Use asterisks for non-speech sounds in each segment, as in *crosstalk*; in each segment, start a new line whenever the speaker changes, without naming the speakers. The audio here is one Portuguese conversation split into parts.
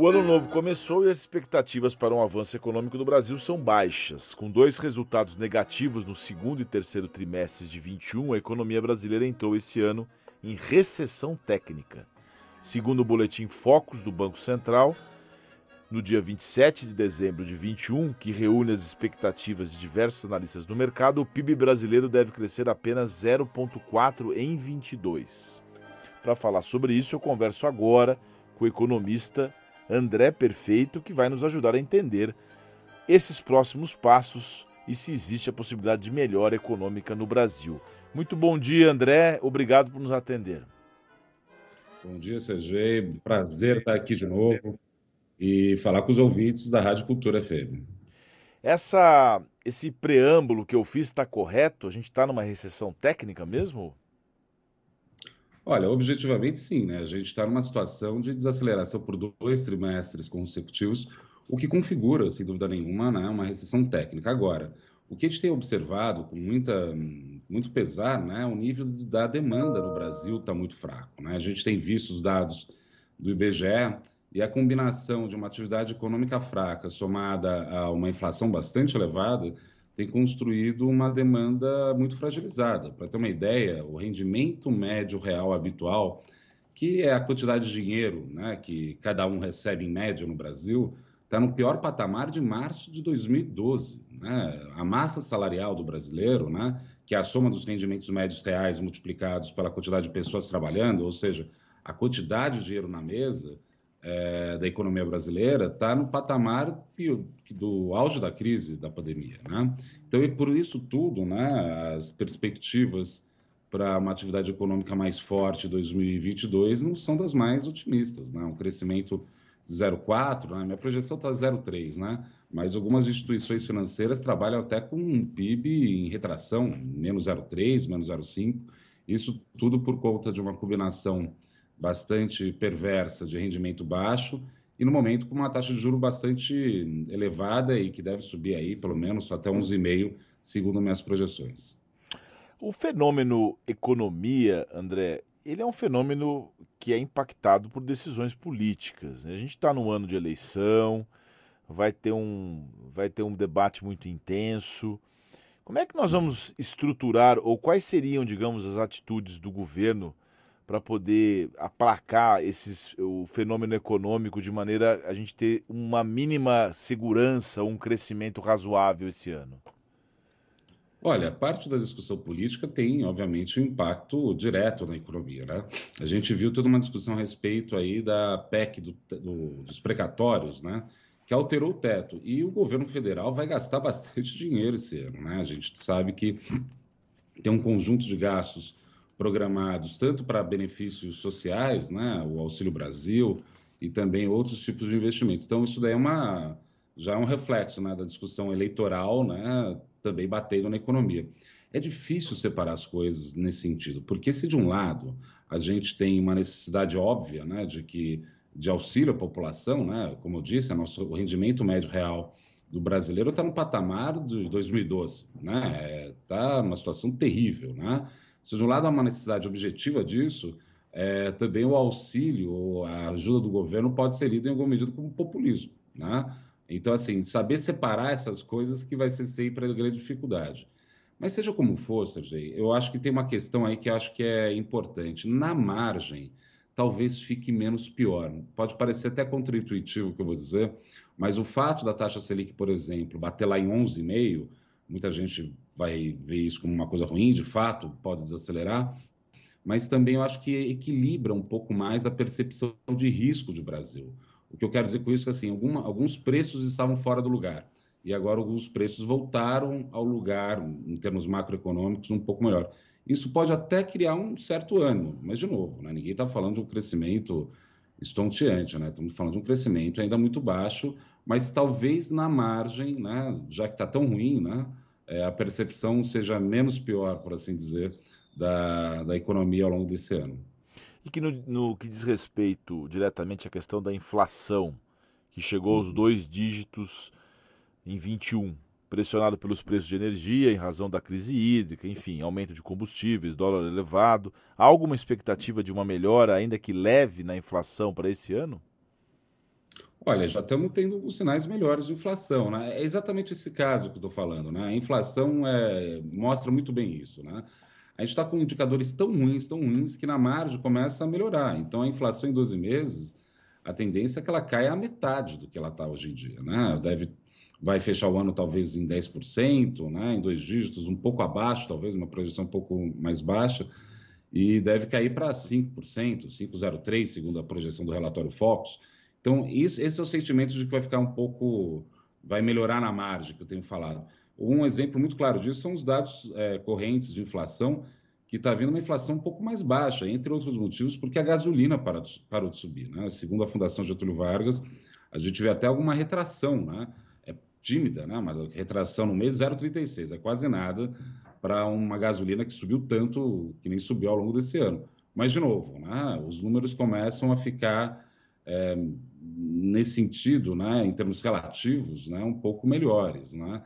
O ano novo começou e as expectativas para um avanço econômico do Brasil são baixas. Com dois resultados negativos no segundo e terceiro trimestres de 21, a economia brasileira entrou esse ano em recessão técnica. Segundo o boletim Focus do Banco Central, no dia 27 de dezembro de 21, que reúne as expectativas de diversos analistas do mercado, o PIB brasileiro deve crescer apenas 0,4 em 22. Para falar sobre isso, eu converso agora com o economista André Perfeito, que vai nos ajudar a entender esses próximos passos e se existe a possibilidade de melhora econômica no Brasil. Muito bom dia, André. Obrigado por nos atender.
Bom dia, Sergei. Prazer estar aqui de novo e falar com os ouvintes da Rádio Cultura FM.
Essa, esse preâmbulo que eu fiz está correto? A gente está numa recessão técnica mesmo?
Olha, objetivamente sim, né? A gente está numa situação de desaceleração por dois trimestres consecutivos, o que configura, sem dúvida nenhuma, né, uma recessão técnica. Agora, o que a gente tem observado com muita, muito pesar, né, o nível da demanda no Brasil está muito fraco. Né? A gente tem visto os dados do IBGE e a combinação de uma atividade econômica fraca somada a uma inflação bastante elevada tem construído uma demanda muito fragilizada. Para ter uma ideia, o rendimento médio real habitual, que é a quantidade de dinheiro né, que cada um recebe em média no Brasil, está no pior patamar de março de 2012. Né? A massa salarial do brasileiro, né, que é a soma dos rendimentos médios reais multiplicados pela quantidade de pessoas trabalhando, ou seja, a quantidade de dinheiro na mesa, é, da economia brasileira está no patamar do auge da crise da pandemia. Né? Então, e por isso tudo, né, as perspectivas para uma atividade econômica mais forte em 2022 não são das mais otimistas. Né? Um crescimento de 0,4, né? minha projeção está 0,3, né? mas algumas instituições financeiras trabalham até com um PIB em retração, menos 0,3, menos 0,5, isso tudo por conta de uma combinação bastante perversa de rendimento baixo e no momento com uma taxa de juro bastante elevada e que deve subir aí pelo menos até 11,5 segundo minhas projeções.
O fenômeno economia, André, ele é um fenômeno que é impactado por decisões políticas. Né? A gente está no ano de eleição, vai ter, um, vai ter um debate muito intenso. Como é que nós vamos estruturar, ou quais seriam, digamos, as atitudes do governo para poder aplacar esses, o fenômeno econômico de maneira a gente ter uma mínima segurança, um crescimento razoável esse ano?
Olha, parte da discussão política tem, obviamente, um impacto direto na economia. Né? A gente viu toda uma discussão a respeito aí da PEC do, do, dos precatórios, né? que alterou o teto. E o governo federal vai gastar *laughs* bastante dinheiro esse ano. Né? A gente sabe que tem um conjunto de gastos programados tanto para benefícios sociais, né, o Auxílio Brasil e também outros tipos de investimento. Então isso daí é uma já é um reflexo né, da discussão eleitoral, né, também batendo na economia. É difícil separar as coisas nesse sentido, porque se de um lado a gente tem uma necessidade óbvia, né, de que de auxílio à população, né, como eu disse, nosso, o rendimento médio real do brasileiro está no patamar de 2012, né, está é, uma situação terrível, né. Se de um lado há uma necessidade objetiva disso, é, também o auxílio ou a ajuda do governo pode ser lido em alguma medida como populismo. Né? Então, assim, saber separar essas coisas que vai ser sempre a grande dificuldade. Mas seja como for, Sergei, eu acho que tem uma questão aí que acho que é importante. Na margem, talvez fique menos pior. Pode parecer até contraintuitivo o que eu vou dizer, mas o fato da taxa Selic, por exemplo, bater lá em 11,5, muita gente vai ver isso como uma coisa ruim, de fato, pode desacelerar, mas também eu acho que equilibra um pouco mais a percepção de risco do Brasil. O que eu quero dizer com isso é assim, alguma, alguns preços estavam fora do lugar e agora alguns preços voltaram ao lugar, em termos macroeconômicos, um pouco melhor. Isso pode até criar um certo ânimo, mas, de novo, né, ninguém está falando de um crescimento estonteante, né? estamos falando de um crescimento ainda muito baixo, mas talvez na margem, né, já que está tão ruim, né, é, a percepção seja menos pior, por assim dizer, da, da economia ao longo desse ano.
E que no, no que diz respeito diretamente à questão da inflação, que chegou aos uhum. dois dígitos em 21, pressionado pelos preços de energia em razão da crise hídrica, enfim, aumento de combustíveis, dólar elevado. Há alguma expectativa de uma melhora, ainda que leve, na inflação para esse ano?
Olha, já estamos tendo alguns sinais melhores de inflação, né? É exatamente esse caso que eu estou falando, né? A inflação é, mostra muito bem isso, né? A gente está com indicadores tão ruins, tão ruins, que na margem começa a melhorar. Então, a inflação em 12 meses, a tendência é que ela caia à metade do que ela está hoje em dia, né? Deve, vai fechar o ano talvez em 10%, né? Em dois dígitos, um pouco abaixo, talvez uma projeção um pouco mais baixa, e deve cair para 5%, 5,03%, segundo a projeção do relatório Focus. Então, isso, esse é o sentimento de que vai ficar um pouco, vai melhorar na margem, que eu tenho falado. Um exemplo muito claro disso são os dados é, correntes de inflação, que está vindo uma inflação um pouco mais baixa, entre outros motivos, porque a gasolina parou parou de subir. Né? Segundo a Fundação Getúlio Vargas, a gente vê até alguma retração, né? é tímida, né? mas retração no mês 0,36, é quase nada para uma gasolina que subiu tanto, que nem subiu ao longo desse ano. Mas, de novo, né? os números começam a ficar é, nesse sentido, né, em termos relativos, né, um pouco melhores. Né?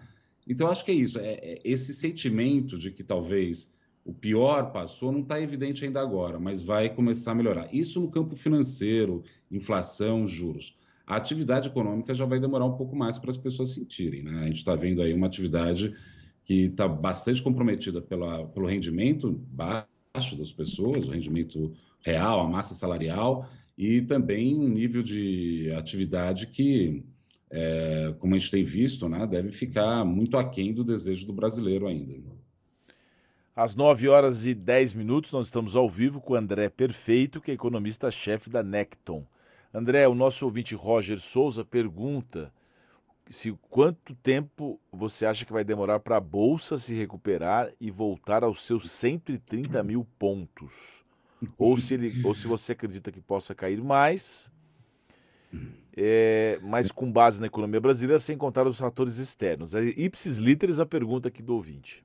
Então, acho que é isso. É, é esse sentimento de que talvez o pior passou não está evidente ainda agora, mas vai começar a melhorar. Isso no campo financeiro, inflação, juros. A atividade econômica já vai demorar um pouco mais para as pessoas sentirem. Né? A gente está vendo aí uma atividade que está bastante comprometida pela, pelo rendimento baixo das pessoas, o rendimento real, a massa salarial, e também um nível de atividade que, é, como a gente tem visto, né, deve ficar muito aquém do desejo do brasileiro ainda.
Às 9 horas e 10 minutos, nós estamos ao vivo com André Perfeito, que é economista-chefe da Necton. André, o nosso ouvinte Roger Souza pergunta se quanto tempo você acha que vai demorar para a Bolsa se recuperar e voltar aos seus 130 mil pontos ou se, ele, ou se você acredita que possa cair mais, é, mas com base na economia brasileira, sem contar os fatores externos. É ipsis literis a pergunta aqui do ouvinte.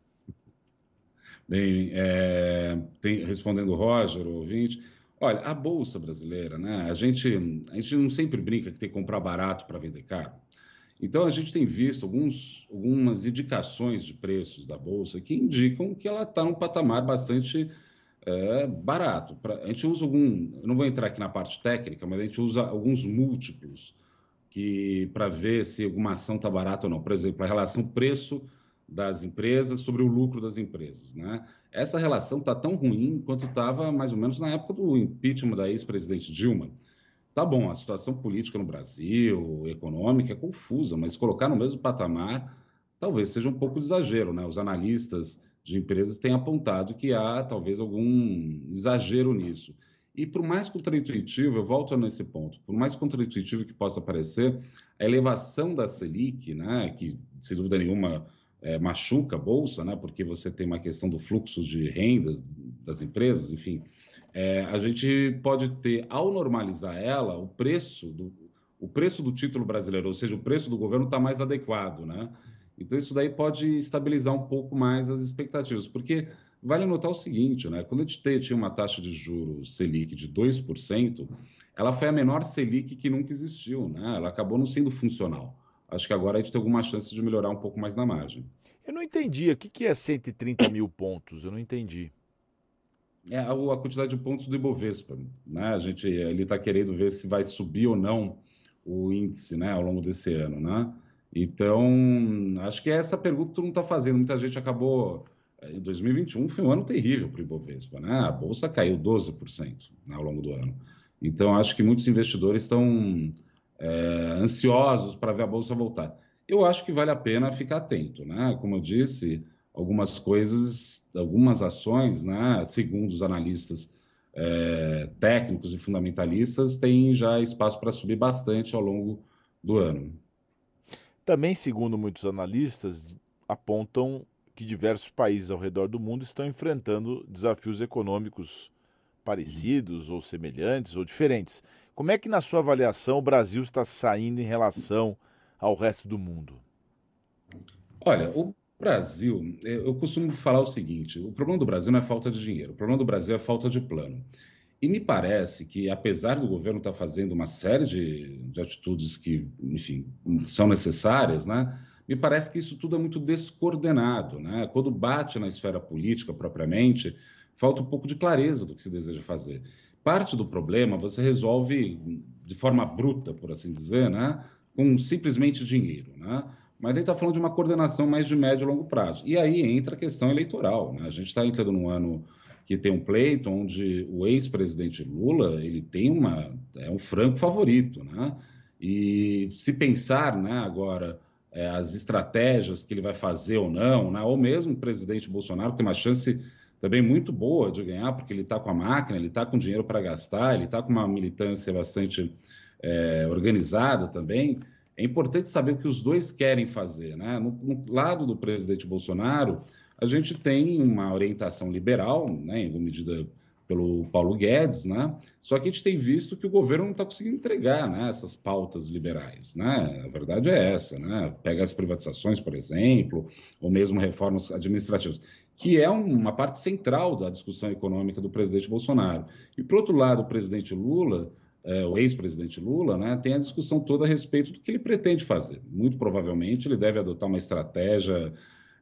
Bem, é, tem, respondendo o Roger, o ouvinte, olha, a Bolsa brasileira, né, a gente, a gente não sempre brinca que tem que comprar barato para vender caro. Então, a gente tem visto alguns, algumas indicações de preços da Bolsa que indicam que ela está num patamar bastante é barato. A gente usa algum, não vou entrar aqui na parte técnica, mas a gente usa alguns múltiplos que para ver se alguma ação está barata ou não. Por exemplo, a relação preço das empresas sobre o lucro das empresas. Né? Essa relação está tão ruim quanto estava mais ou menos na época do impeachment da ex-presidente Dilma. Tá bom, a situação política no Brasil, econômica, é confusa, mas colocar no mesmo patamar talvez seja um pouco de exagero. Né? Os analistas de empresas têm apontado que há talvez algum exagero nisso. E por mais contraintuitivo, eu volto nesse ponto, por mais contraintuitivo que possa parecer, a elevação da Selic, né, que sem dúvida nenhuma é, machuca a bolsa, né, porque você tem uma questão do fluxo de rendas das empresas, enfim, é, a gente pode ter, ao normalizar ela, o preço do, o preço do título brasileiro, ou seja, o preço do governo está mais adequado, né? Então, isso daí pode estabilizar um pouco mais as expectativas, porque vale notar o seguinte, né? Quando a gente tinha uma taxa de juros Selic de 2%, ela foi a menor Selic que nunca existiu, né? Ela acabou não sendo funcional. Acho que agora a gente tem alguma chance de melhorar um pouco mais na margem.
Eu não entendi. O que é 130 mil pontos? Eu não entendi.
É a, quantidade de pontos do Ibovespa. Né? A gente ele está querendo ver se vai subir ou não o índice né, ao longo desse ano. Né? Então, acho que é essa pergunta que todo mundo está fazendo. Muita gente acabou. Eh, em 2021 foi um ano terrível para o Ibovespa, né? A bolsa caiu 12% né, ao longo do ano. Então, acho que muitos investidores estão é, ansiosos para ver a bolsa voltar. Eu acho que vale a pena ficar atento, né? Como eu disse, algumas coisas, algumas ações, né? Segundo os analistas é, técnicos e fundamentalistas, têm já espaço para subir bastante ao longo do ano.
Também, segundo muitos analistas, apontam que diversos países ao redor do mundo estão enfrentando desafios econômicos parecidos ou semelhantes ou diferentes. Como é que, na sua avaliação, o Brasil está saindo em relação ao resto do mundo?
Olha, o Brasil, eu costumo falar o seguinte: o problema do Brasil não é falta de dinheiro, o problema do Brasil é falta de plano. E me parece que, apesar do governo estar fazendo uma série de, de atitudes que, enfim, são necessárias, né? me parece que isso tudo é muito descoordenado. Né? Quando bate na esfera política propriamente, falta um pouco de clareza do que se deseja fazer. Parte do problema você resolve de forma bruta, por assim dizer, né? com simplesmente dinheiro. Né? Mas ele está falando de uma coordenação mais de médio e longo prazo. E aí entra a questão eleitoral. Né? A gente está entrando num ano que tem um pleito onde o ex-presidente Lula ele tem uma é um franco favorito, né? E se pensar, né, agora é, as estratégias que ele vai fazer ou não, né, ou mesmo o presidente Bolsonaro tem uma chance também muito boa de ganhar, porque ele está com a máquina, ele está com dinheiro para gastar, ele está com uma militância bastante é, organizada também. É importante saber o que os dois querem fazer. Né? No, no lado do presidente Bolsonaro, a gente tem uma orientação liberal, né, em medida pelo Paulo Guedes, né? Só que a gente tem visto que o governo não está conseguindo entregar né, essas pautas liberais, né? A verdade é essa, né? Pega as privatizações, por exemplo, ou mesmo reformas administrativas, que é uma parte central da discussão econômica do presidente Bolsonaro. E, por outro lado, o presidente Lula, é, o ex-presidente Lula, né, tem a discussão toda a respeito do que ele pretende fazer. Muito provavelmente ele deve adotar uma estratégia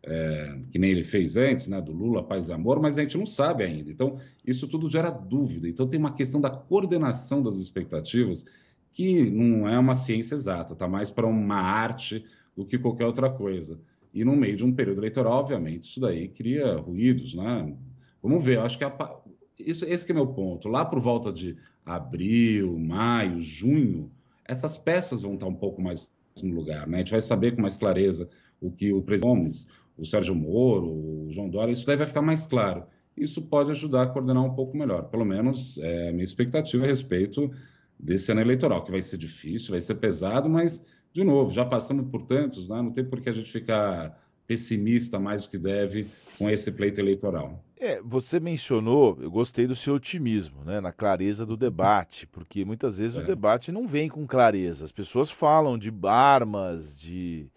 é, que nem ele fez antes, né, do Lula, paz e amor, mas a gente não sabe ainda. Então, isso tudo gera dúvida. Então, tem uma questão da coordenação das expectativas que não é uma ciência exata, está mais para uma arte do que qualquer outra coisa. E no meio de um período eleitoral, obviamente, isso daí cria ruídos, né? Vamos ver, eu acho que a, isso, esse é meu ponto. Lá por volta de abril, maio, junho, essas peças vão estar um pouco mais no lugar, né? A gente vai saber com mais clareza o que o presidente Gomes, o Sérgio Moro, o João Dória, isso daí vai ficar mais claro. Isso pode ajudar a coordenar um pouco melhor. Pelo menos é a minha expectativa a respeito desse ano eleitoral, que vai ser difícil, vai ser pesado, mas, de novo, já passamos por tantos, né? não tem por que a gente ficar pessimista mais do que deve com esse pleito eleitoral.
É, você mencionou, eu gostei do seu otimismo, né, na clareza do debate, porque muitas vezes é. o debate não vem com clareza. As pessoas falam de armas, de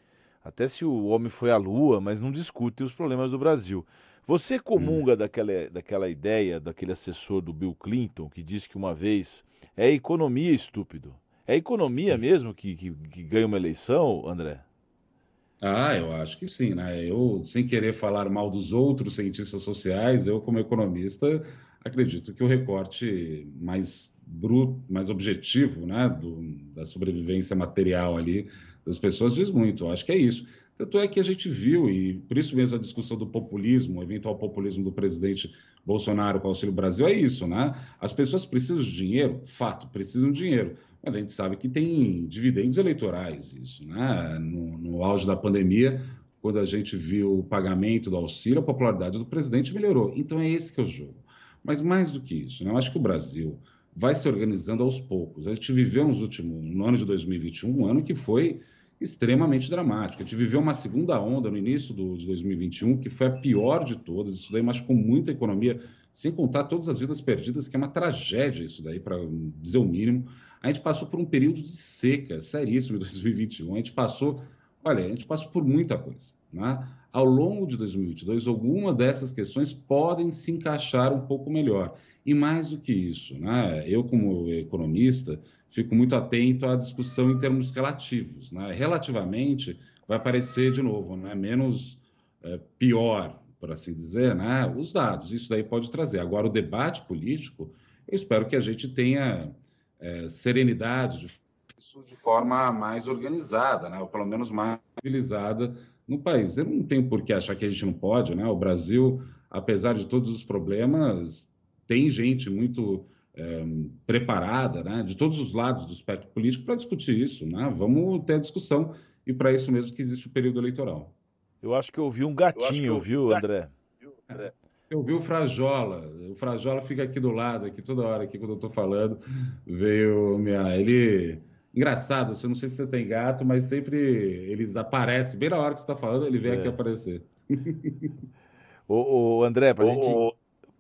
até se o homem foi à lua, mas não discute os problemas do Brasil. Você comunga hum. daquela, daquela ideia daquele assessor do Bill Clinton que disse que uma vez é economia estúpido. É economia mesmo que, que, que ganha uma eleição, André?
Ah, eu acho que sim, né? Eu, sem querer falar mal dos outros cientistas sociais, eu, como economista, acredito que o recorte mais bruto, mais objetivo, né, do, da sobrevivência material ali das pessoas diz muito. Eu acho que é isso. Tanto é que a gente viu, e por isso mesmo a discussão do populismo, o eventual populismo do presidente Bolsonaro com o Auxílio Brasil é isso, né? As pessoas precisam de dinheiro, fato, precisam de dinheiro. Mas a gente sabe que tem dividendos eleitorais, isso, né? No, no auge da pandemia, quando a gente viu o pagamento do auxílio, a popularidade do presidente melhorou. Então é esse que é o jogo. Mas mais do que isso, né? eu acho que o Brasil vai se organizando aos poucos. A gente viveu nos últimos, no ano de 2021, um ano que foi extremamente dramático. A gente viveu uma segunda onda no início do, de 2021, que foi a pior de todas. Isso daí machucou muito a economia, sem contar todas as vidas perdidas, que é uma tragédia isso daí, para dizer o mínimo. A gente passou por um período de seca seríssimo em 2021. A gente passou, olha, a gente passou por muita coisa. Né? Ao longo de 2022, alguma dessas questões podem se encaixar um pouco melhor. E mais do que isso, né? eu, como economista, fico muito atento à discussão em termos relativos. Né? Relativamente, vai parecer, de novo, né? menos é, pior, por assim dizer, né? os dados. Isso daí pode trazer. Agora, o debate político, eu espero que a gente tenha é, serenidade de isso de forma mais organizada, né? ou pelo menos mais civilizada no país. Eu não tenho por que achar que a gente não pode. Né? O Brasil, apesar de todos os problemas, tem gente muito é, preparada, né, de todos os lados do espectro político, para discutir isso. Né? Vamos ter a discussão, e para isso mesmo que existe o período eleitoral.
Eu acho que eu ouvi um gatinho, viu, André?
Você ouviu o Frajola? O Frajola fica aqui do lado, aqui toda hora, aqui quando eu estou falando, veio minha. Ele. Engraçado, você não sei se você tem gato, mas sempre eles aparecem, bem na hora que você está falando, ele vem é. aqui aparecer. *laughs*
Ô, ô André, para a gente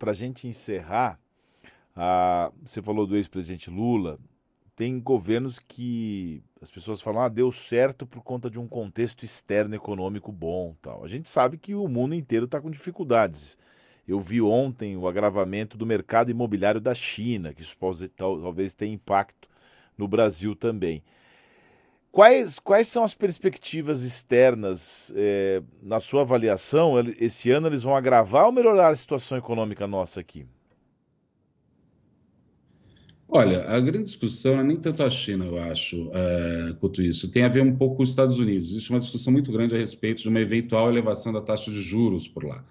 para a gente encerrar, você falou do ex-presidente Lula, tem governos que as pessoas falam, ah, deu certo por conta de um contexto externo econômico bom. tal. A gente sabe que o mundo inteiro está com dificuldades. Eu vi ontem o agravamento do mercado imobiliário da China, que isso pode, talvez tenha impacto no Brasil também. Quais, quais são as perspectivas externas, é, na sua avaliação? Esse ano eles vão agravar ou melhorar a situação econômica nossa aqui?
Olha, a grande discussão é nem tanto a China, eu acho, é, quanto isso. Tem a ver um pouco com os Estados Unidos. Existe uma discussão muito grande a respeito de uma eventual elevação da taxa de juros por lá.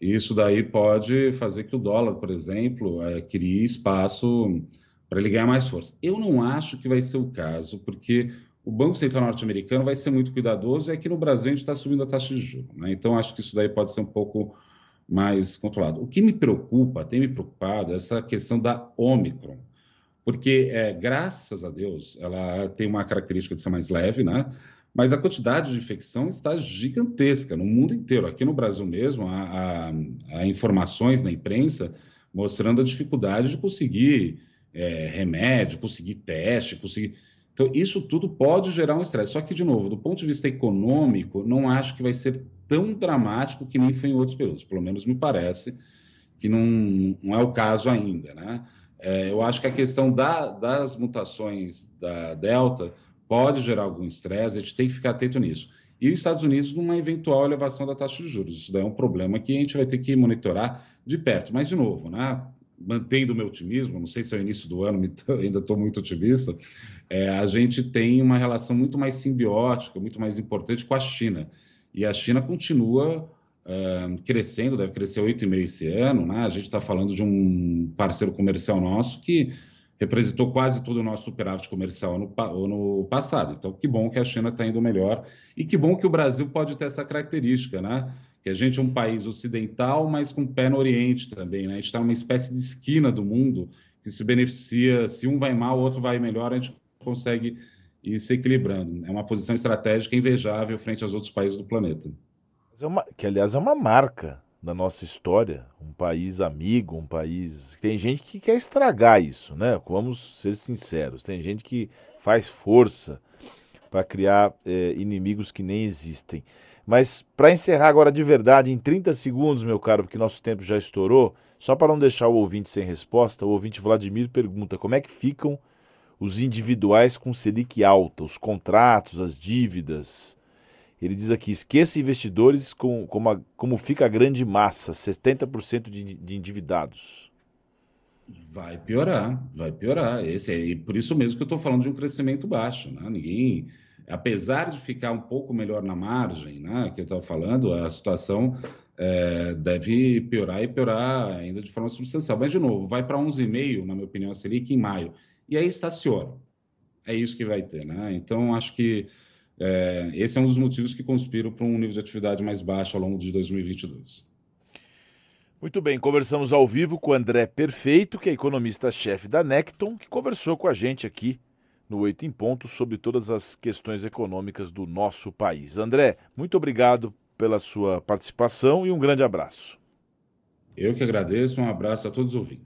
Isso daí pode fazer que o dólar, por exemplo, é, crie espaço para ele ganhar mais força. Eu não acho que vai ser o caso, porque o Banco Central norte-americano vai ser muito cuidadoso e aqui no Brasil a gente está subindo a taxa de juros. Né? Então, acho que isso daí pode ser um pouco mais controlado. O que me preocupa, tem me preocupado, é essa questão da Omicron porque, é, graças a Deus, ela tem uma característica de ser mais leve, né? Mas a quantidade de infecção está gigantesca no mundo inteiro. Aqui no Brasil mesmo, há, há, há informações na imprensa mostrando a dificuldade de conseguir é, remédio, conseguir teste, conseguir. Então, isso tudo pode gerar um estresse. Só que, de novo, do ponto de vista econômico, não acho que vai ser tão dramático que nem foi em outros períodos. Pelo menos me parece que não, não é o caso ainda, né? É, eu acho que a questão da, das mutações da Delta pode gerar algum estresse, a gente tem que ficar atento nisso. E os Estados Unidos numa eventual elevação da taxa de juros. Isso daí é um problema que a gente vai ter que monitorar de perto. Mas, de novo, né, mantendo o meu otimismo, não sei se é o início do ano, *laughs* ainda estou muito otimista, é, a gente tem uma relação muito mais simbiótica, muito mais importante com a China. E a China continua crescendo, deve crescer 8,5% esse ano, né? A gente está falando de um parceiro comercial nosso que representou quase todo o nosso superávit comercial no, no passado. Então, que bom que a China está indo melhor e que bom que o Brasil pode ter essa característica, né? Que a gente é um país ocidental, mas com pé no Oriente também, né? A gente está numa espécie de esquina do mundo que se beneficia, se um vai mal, o outro vai melhor, a gente consegue ir se equilibrando. É uma posição estratégica invejável frente aos outros países do planeta.
É uma, que, aliás, é uma marca da nossa história, um país amigo, um país. Tem gente que quer estragar isso, né? Vamos ser sinceros. Tem gente que faz força para criar é, inimigos que nem existem. Mas para encerrar agora de verdade, em 30 segundos, meu caro, porque nosso tempo já estourou, só para não deixar o ouvinte sem resposta, o ouvinte Vladimir pergunta como é que ficam os individuais com Selic alta, os contratos, as dívidas. Ele diz aqui: esqueça investidores com, como, a, como fica a grande massa, 70% de, de endividados.
Vai piorar, vai piorar. Esse é, e por isso mesmo que eu estou falando de um crescimento baixo. Né? Ninguém, apesar de ficar um pouco melhor na margem, né, que eu estava falando, a situação é, deve piorar e piorar ainda de forma substancial. Mas, de novo, vai para 11,5, na minha opinião, a Selic em maio. E aí estaciona. É isso que vai ter. Né? Então, acho que é, esse é um dos motivos que conspiram para um nível de atividade mais baixo ao longo de 2022.
Muito bem, conversamos ao vivo com André Perfeito, que é economista-chefe da Necton, que conversou com a gente aqui no Oito em Ponto sobre todas as questões econômicas do nosso país. André, muito obrigado pela sua participação e um grande abraço.
Eu que agradeço, um abraço a todos os ouvintes.